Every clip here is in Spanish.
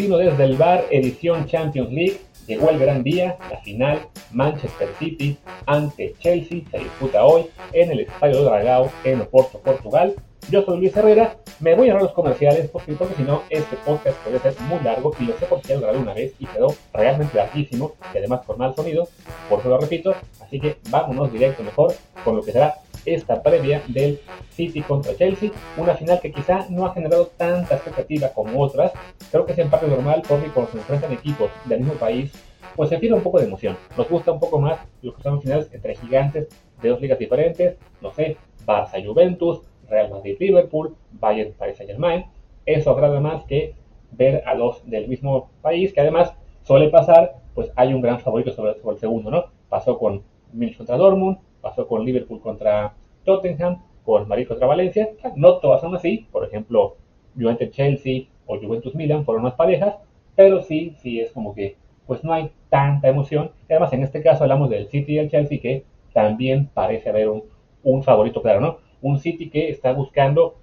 Matutino desde el bar, edición Champions League. Llegó el gran día, la final, Manchester City ante Chelsea, se disputa hoy en el Estadio de Dragao en Oporto, Portugal. Yo soy Luis Herrera, me voy a ahorrar los comerciales porque, porque si no este podcast puede ser muy largo y lo sé porque lo grabé una vez y quedó realmente larguísimo y además con mal sonido, por eso lo repito, así que vámonos directo mejor con lo que será esta previa del City contra Chelsea, una final que quizá no ha generado tanta expectativa como otras, creo que es en parte normal porque cuando se enfrentan equipos del mismo país, pues se pierde un poco de emoción, nos gusta un poco más lo que son finales entre gigantes de dos ligas diferentes, no sé, Barça Juventus, Real Madrid Liverpool, Bayern Paris Saint Germain, eso agrada más que ver a los del mismo país, que además suele pasar, pues hay un gran favorito sobre, el segundo, ¿no? Pasó con Munich contra Dortmund, pasó con Liverpool contra Tottenham, con Madrid contra Valencia. No todas son así, por ejemplo, Juventus Chelsea o Juventus Milan fueron más parejas, pero sí, sí es como que pues no hay tanta emoción. además, en este caso hablamos del City y el Chelsea, que también parece haber un, un favorito claro, ¿no? Un City que está buscando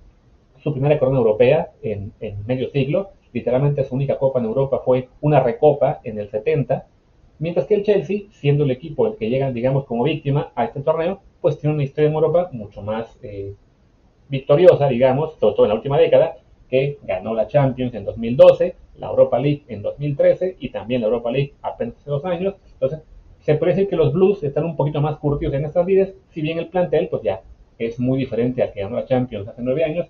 su primera corona europea en, en medio siglo. Literalmente su única copa en Europa fue una recopa en el 70 Mientras que el Chelsea, siendo el equipo el que llega, digamos, como víctima a este torneo, pues tiene una historia en Europa mucho más eh, victoriosa, digamos, sobre todo en la última década, que ganó la Champions en 2012, la Europa League en 2013 y también la Europa League hace dos años. Entonces, se puede decir que los Blues están un poquito más curtidos en estas vidas, si bien el plantel, pues ya es muy diferente al que ganó la Champions hace nueve años,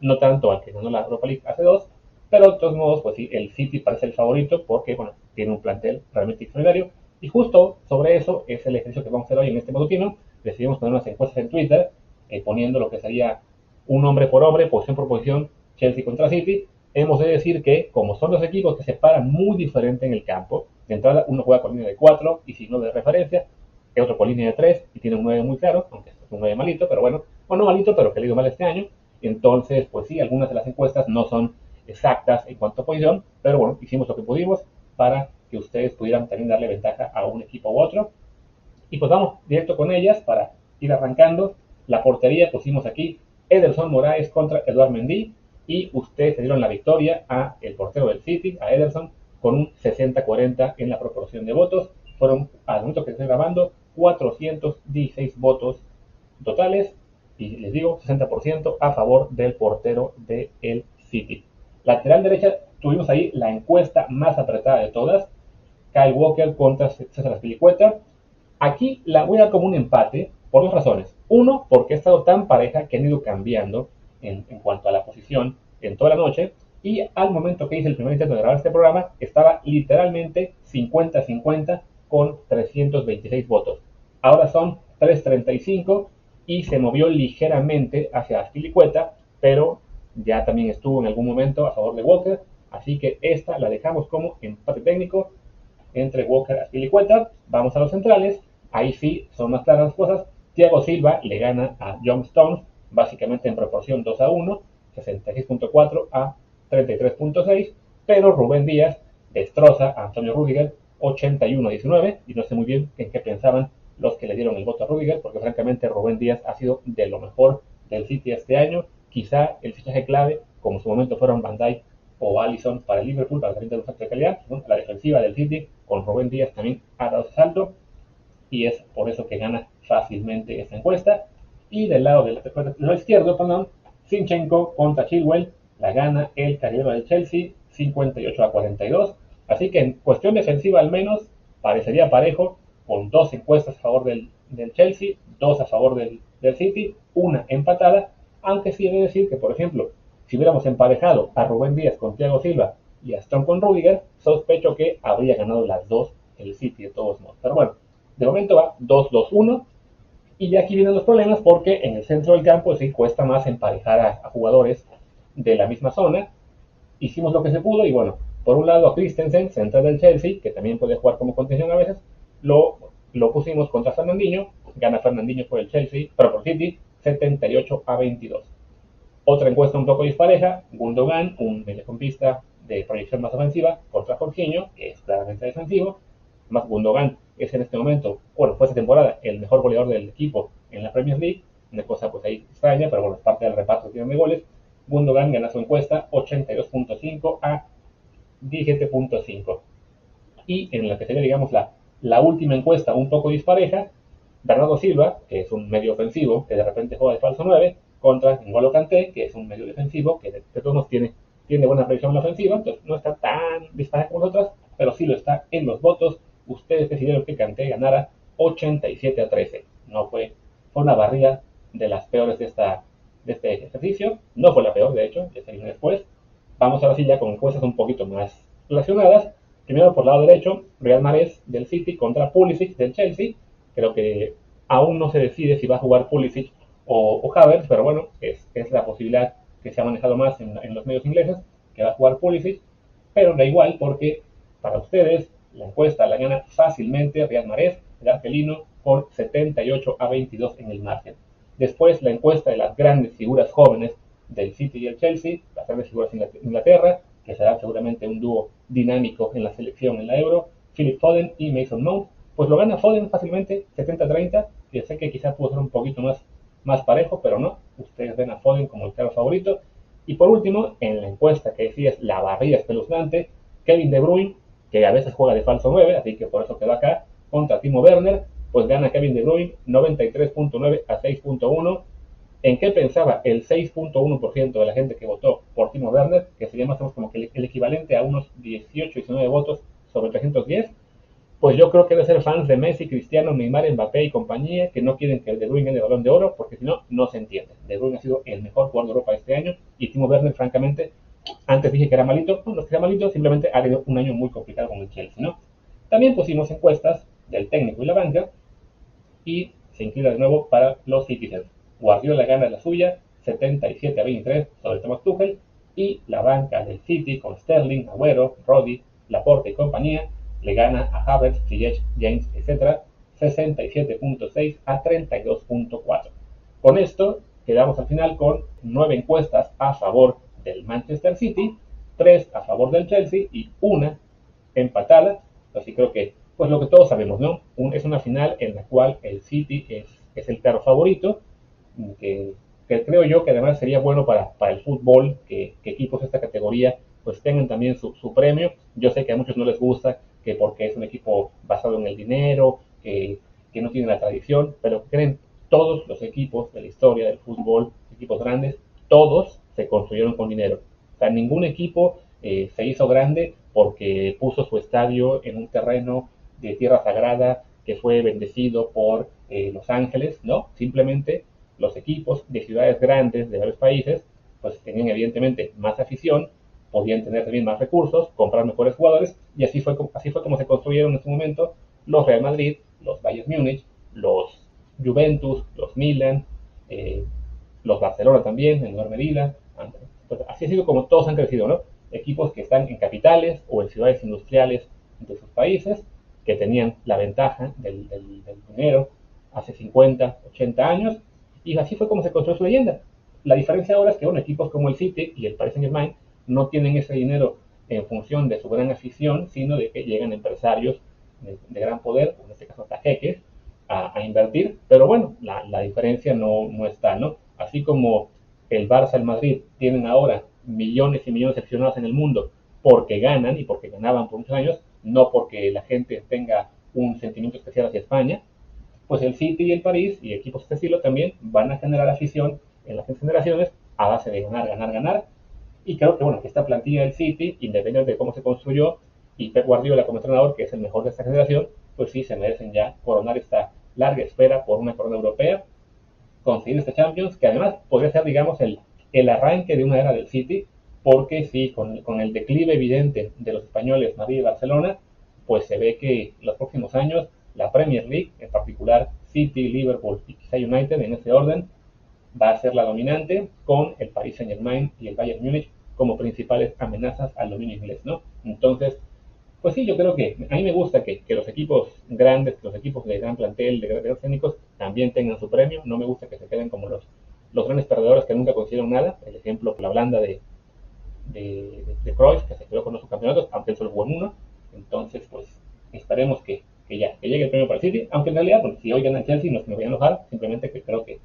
no tanto al que ganó la Europa League hace dos, pero de todos modos, pues sí, el City parece el favorito porque, bueno, tiene un plantel realmente extraordinario. Y justo sobre eso es el ejercicio que vamos a hacer hoy en este matutino. Decidimos poner unas encuestas en Twitter, eh, poniendo lo que sería un hombre por hombre, posición por posición, Chelsea contra City. Hemos de decir que, como son dos equipos que se paran muy diferente en el campo, de entrada uno juega con línea de 4 y signo de referencia, el otro con línea de 3 y tiene un 9 muy claro, aunque es un 9 malito, pero bueno, o no malito, pero que le ido mal este año. Entonces, pues sí, algunas de las encuestas no son exactas en cuanto a posición, pero bueno, hicimos lo que pudimos para que ustedes pudieran también darle ventaja a un equipo u otro. Y pues vamos directo con ellas para ir arrancando. La portería pusimos aquí Ederson Moraes contra Eduard Mendy y ustedes se dieron la victoria a el portero del City, a Ederson, con un 60-40 en la proporción de votos. Fueron, al momento que estoy grabando, 416 votos totales y les digo 60% a favor del portero del City. Lateral derecha, tuvimos ahí la encuesta más apretada de todas. Kyle Walker contra César Aspilicueta. Aquí la voy a dar como un empate por dos razones. Uno, porque ha estado tan pareja que han ido cambiando en, cuanto a la posición en toda la noche. Y al momento que hice el primer intento de grabar este programa, estaba literalmente 50-50 con 326 votos. Ahora son 335 y se movió ligeramente hacia Aspilicueta, pero ya también estuvo en algún momento a favor de Walker, así que esta la dejamos como empate técnico entre Walker y Licueta. Vamos a los centrales, ahí sí son más claras las cosas. Thiago Silva le gana a John Stones, básicamente en proporción 2 a 1, 66.4 a 33.6, pero Rubén Díaz destroza a Antonio Rudiger 81 a 19, y no sé muy bien en qué pensaban los que le dieron el voto a Rudiger, porque francamente Rubén Díaz ha sido de lo mejor del City este año, quizá el fichaje clave, como en su momento fueron Van Dijk o Allison para el Liverpool, para de un salto de calidad, la defensiva del City con Rubén Díaz también ha dado ese salto y es por eso que gana fácilmente esta encuesta. Y del lado del lado izquierdo, perdón, Sinchenko contra Chilwell, la gana el carrero del Chelsea 58 a 42. Así que en cuestión defensiva al menos parecería parejo, con dos encuestas a favor del, del Chelsea, dos a favor del, del City, una empatada aunque sí he de decir que, por ejemplo, si hubiéramos emparejado a Rubén Díaz con Thiago Silva y a Strong con Rudiger, sospecho que habría ganado las dos el City de todos modos. Pero bueno, de momento va 2-2-1. Y ya aquí vienen los problemas porque en el centro del campo sí cuesta más emparejar a, jugadores de la misma zona. Hicimos lo que se pudo y bueno, por un lado a Christensen, central del Chelsea, que también puede jugar como contención a veces, lo, lo pusimos contra Fernandinho, gana Fernandinho por el Chelsea, pero por City, 78 a 22. Otra encuesta un poco dispareja, Gundogan, un mediocampista de proyección más ofensiva, contra Jorginho, que es claramente defensivo. Más Gundogan es en este momento, bueno, fue esta temporada el mejor goleador del equipo en la Premier League, una cosa pues ahí extraña, pero bueno, es parte del reparto que de goles. Gundogan gana su encuesta 82.5 a 17.5. Y en la que sería, digamos, la, la última encuesta un poco dispareja, Bernardo Silva, que es un medio ofensivo, que de repente juega de falso 9, contra N'Golo Kanté, que es un medio defensivo, que de, todos tiene, tiene buena previsión en la ofensiva, entonces no está tan dispareja como nosotros, pero sí lo está en los votos. Ustedes decidieron que Kanté ganara 87 a 13. No fue, una barrida de las peores de, esta, de este ejercicio. No fue la peor, de hecho, ya después. Vamos ahora sí ya con encuestas un poquito más relacionadas. Primero por el lado derecho, Real Madrid del City contra Pulisic del Chelsea. Creo que aún no se decide si va a jugar Pulisic o, o Havertz, pero bueno, es, la posibilidad que se ha manejado más en, los medios ingleses, que va a jugar Pulisic, pero da igual porque para ustedes la encuesta la gana fácilmente Real Madrid, el argelino, por 78 a 22 en el margen. Después la encuesta de las grandes figuras jóvenes del City y el Chelsea, las grandes figuras de Inglaterra, que será seguramente un dúo dinámico en la selección en la Euro, Philip Foden y Mason Mount, pues lo gana Foden fácilmente, 70-30, que sé que quizás pudo ser un poquito más, más parejo, pero no, ustedes ven a Foden como el claro favorito. Y por último, en la encuesta que decías la barrida espeluznante, Kevin De Bruyne, que a veces juega de falso 9, así que por eso quedó acá, contra Timo Werner, pues gana Kevin De Bruyne 93.9 a 6.1. ¿En qué pensaba el 6.1% de la gente que votó por Timo Werner? Que sería más o menos como que el equivalente a unos 18, 19 votos sobre 310. Pues yo creo que debe ser fans de Messi, Cristiano, Neymar, Mbappé y compañía que no quieren que el De Bruyne gane el balón de oro porque si no, no se entiende. De Bruyne ha sido el mejor jugador de Europa este año y Timo Werner, francamente, antes dije que era malito, no, no es que era malito, simplemente ha tenido un año muy complicado con el Chelsea, ¿no? También pusimos encuestas del técnico y la banca y se inclina de nuevo para los Citizens. Guardiola gana la suya 77 a 23 sobre Thomas Tuchel y la banca del City con Sterling, Agüero, Roddy, Laporte y compañía le gana a Havertz, Ziyech, James, etc. 67.6 a 32.4. Con esto quedamos al final con nueve encuestas a favor del Manchester City, tres a favor del Chelsea y una empatada. Así creo que pues lo que todos sabemos, ¿no? es una final en la cual el City es, es el claro favorito, que, creo yo que además sería bueno para, para el fútbol que, equipos de esta categoría pues tengan también su, su, premio. Yo sé que a muchos no les gusta que porque es un equipo basado en el dinero, que, que no tiene la tradición, pero creen todos los equipos de la historia del fútbol, equipos grandes, todos se construyeron con dinero. O sea, ningún equipo eh, se hizo grande porque puso su estadio en un terreno de tierra sagrada que fue bendecido por eh, los ángeles, ¿no? Simplemente los equipos de ciudades grandes de varios países, pues tenían evidentemente más afición, podían tener también más recursos, comprar mejores jugadores, y así fue, así fue como se construyeron en ese momento los Real Madrid, los Bayern Múnich, los Juventus, los Milan, eh, los Barcelona también, el Normerila. así ha sido como todos han crecido, ¿no? Equipos que están en capitales o en ciudades industriales de sus países, que tenían la ventaja del, dinero hace 50, 80 años, y así fue como se construyó su leyenda. La diferencia ahora es que bueno, equipos como el City y el Paris Saint Germain no tienen ese dinero en función de su gran afición, sino de que llegan empresarios de, gran poder, en este caso hasta jeques, a, invertir, pero bueno, la, diferencia no, no está, ¿no? Así como el Barça, el Madrid tienen ahora millones y millones de aficionados en el mundo porque ganan y porque ganaban por muchos años, no porque la gente tenga un sentimiento especial hacia España, pues el City y el París y equipos de este estilo también van a generar afición en las generaciones a base de ganar, ganar, ganar. Y creo que bueno, que esta plantilla del City, independientemente de cómo se construyó, y Pep Guardiola como entrenador, que es el mejor de esta generación, pues sí se merecen ya coronar esta larga espera por una corona europea, conseguir este Champions, que además podría ser, digamos, el, el arranque de una era del City, porque sí, con, con, el declive evidente de los españoles Madrid y Barcelona, pues se ve que los próximos años la Premier League, en particular City, Liverpool y quizá United en ese orden, va a ser la dominante con el Paris Saint Germain y el Bayern Múnich como principales amenazas al dominio inglés, ¿no? Entonces, pues sí, yo creo que a mí me gusta que, que los equipos grandes, los equipos de gran plantel, de grandes técnicos, también tengan su premio. No me gusta que se queden como los, los grandes perdedores que nunca consiguieron nada. El ejemplo, la de, de, de, que se quedó con los campeonatos, aunque él solo jugó en uno. Entonces, pues esperemos que, que, ya, que llegue el premio para el City, aunque en realidad, pues, si hoy gana el Chelsea, no me voy a enojar, simplemente que creo que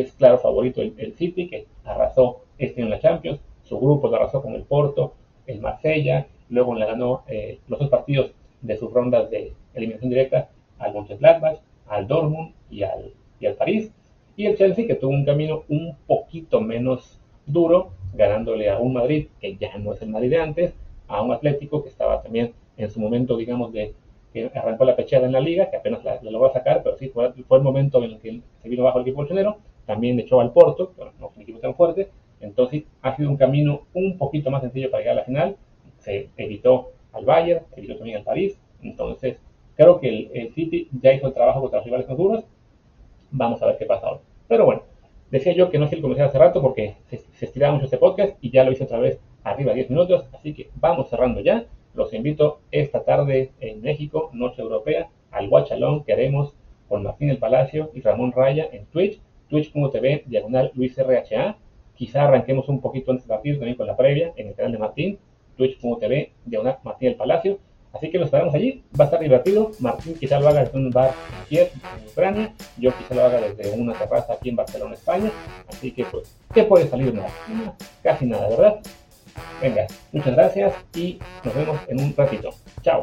es claro favorito el, City, que arrasó este en la Champions, su grupo lo arrasó con el Porto, el Marsella, luego le ganó eh, los dos partidos de sus rondas de eliminación directa al Mönchengladbach, al Dortmund y al, y al París. Y el Chelsea que tuvo un camino un poquito menos duro, ganándole a un Madrid que ya no es el Madrid de antes, a un Atlético que estaba también en su momento, digamos, de que arrancó la pechada en la liga, que apenas la, logró sacar, pero sí fue, el momento en el que se vino bajo el equipo bolsonero, también echó al Porto, no es un equipo tan fuerte, entonces ha sido un camino un poquito más sencillo para llegar a la final, se evitó al Bayern, evitó también al París, entonces creo que el, City ya hizo el trabajo contra los rivales más duros, vamos a ver qué pasa ahora. Pero bueno, decía yo que no sé el comercial hace rato porque se, se estiraba mucho este podcast y ya lo hice otra vez arriba 10 minutos, así que vamos cerrando ya. Los invito esta tarde en México, Noche Europea, al Guachalón que haremos con Martín El Palacio y Ramón Raya en Twitch, twitch.tv, diagonal Luis RHA. Quizá arranquemos un poquito antes de partido también con la previa en el canal de Martín, twitch.tv, diagonal Martín El Palacio. Así que nos esperamos allí, va a estar divertido. Martín quizá lo haga desde un bar en Kiev, en Ucrania. Yo quizá lo haga desde una terraza aquí en Barcelona, España. Así que pues, ¿qué puede salir nada? Casi nada, ¿verdad? Venga, muchas gracias y nos vemos en un ratito. Chao.